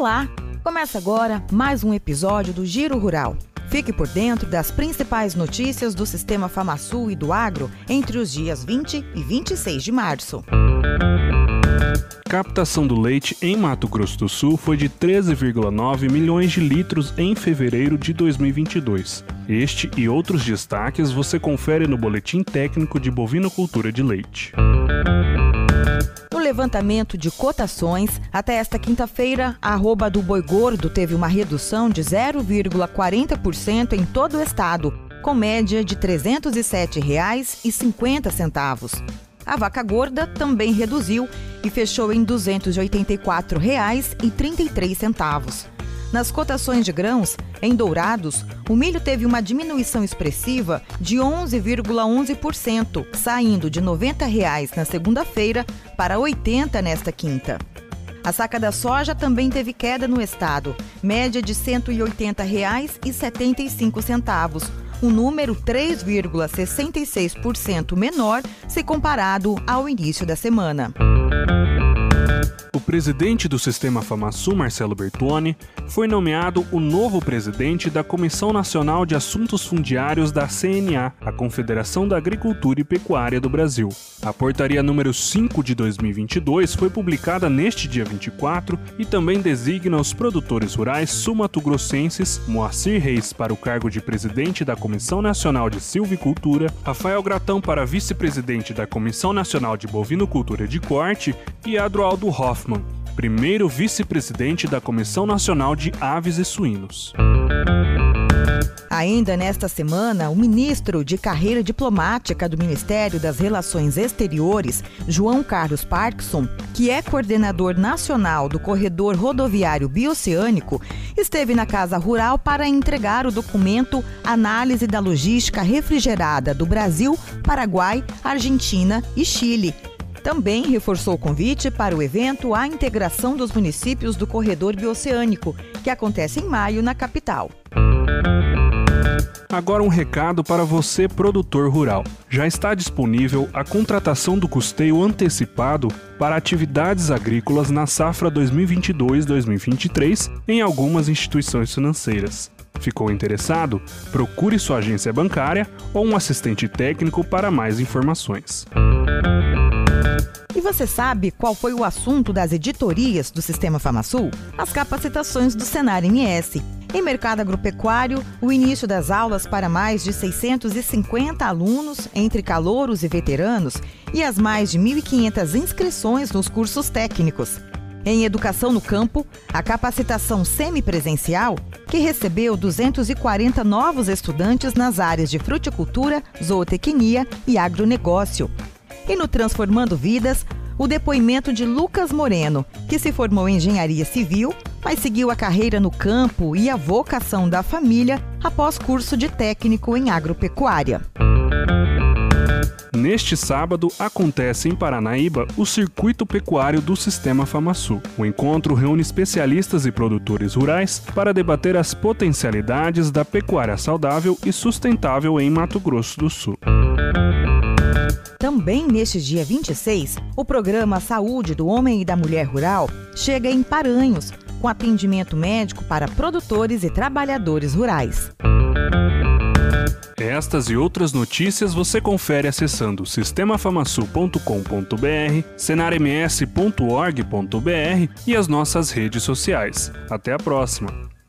Olá! Começa agora mais um episódio do Giro Rural. Fique por dentro das principais notícias do sistema FamaSul e do agro entre os dias 20 e 26 de março. Captação do leite em Mato Grosso do Sul foi de 13,9 milhões de litros em fevereiro de 2022. Este e outros destaques você confere no Boletim Técnico de Bovinocultura de Leite levantamento de cotações, até esta quinta-feira, a arroba do boi gordo teve uma redução de 0,40% em todo o estado, com média de R$ 307,50. A vaca gorda também reduziu e fechou em R$ 284,33. Nas cotações de grãos, em Dourados, o milho teve uma diminuição expressiva de 11,11%, saindo de 90 reais na segunda-feira para R$ 80 nesta quinta. A saca da soja também teve queda no estado, média de R$ 180,75, um número 3,66% menor se comparado ao início da semana. Presidente do Sistema FamaSul, Marcelo Bertoni, foi nomeado o novo presidente da Comissão Nacional de Assuntos Fundiários da CNA, a Confederação da Agricultura e Pecuária do Brasil. A portaria número 5 de 2022 foi publicada neste dia 24 e também designa os produtores rurais sumatogrossenses Moacir Reis para o cargo de presidente da Comissão Nacional de Silvicultura, Rafael Gratão para vice-presidente da Comissão Nacional de Bovinocultura de Corte e Adroaldo Hoff Hoffman, primeiro vice-presidente da Comissão Nacional de Aves e Suínos. Ainda nesta semana, o ministro de Carreira Diplomática do Ministério das Relações Exteriores, João Carlos Parkinson, que é coordenador nacional do Corredor Rodoviário Bioceânico, esteve na Casa Rural para entregar o documento Análise da Logística Refrigerada do Brasil, Paraguai, Argentina e Chile, também reforçou o convite para o evento A Integração dos Municípios do Corredor Bioceânico, que acontece em maio na capital. Agora um recado para você, produtor rural. Já está disponível a contratação do custeio antecipado para atividades agrícolas na safra 2022-2023 em algumas instituições financeiras. Ficou interessado? Procure sua agência bancária ou um assistente técnico para mais informações. E você sabe qual foi o assunto das editorias do Sistema FamaSul? As capacitações do Senar MS. Em mercado agropecuário, o início das aulas para mais de 650 alunos, entre calouros e veteranos, e as mais de 1.500 inscrições nos cursos técnicos. Em Educação no Campo, a capacitação semipresencial, que recebeu 240 novos estudantes nas áreas de fruticultura, zootecnia e agronegócio. E no Transformando Vidas, o depoimento de Lucas Moreno, que se formou em engenharia civil, mas seguiu a carreira no campo e a vocação da família após curso de técnico em agropecuária. Neste sábado acontece em Paranaíba o Circuito Pecuário do Sistema FamaSul. O encontro reúne especialistas e produtores rurais para debater as potencialidades da pecuária saudável e sustentável em Mato Grosso do Sul. Também neste dia 26, o programa Saúde do Homem e da Mulher Rural chega em Paranhos, com atendimento médico para produtores e trabalhadores rurais. Estas e outras notícias você confere acessando sistemafamasul.com.br, senarms.org.br e as nossas redes sociais. Até a próxima!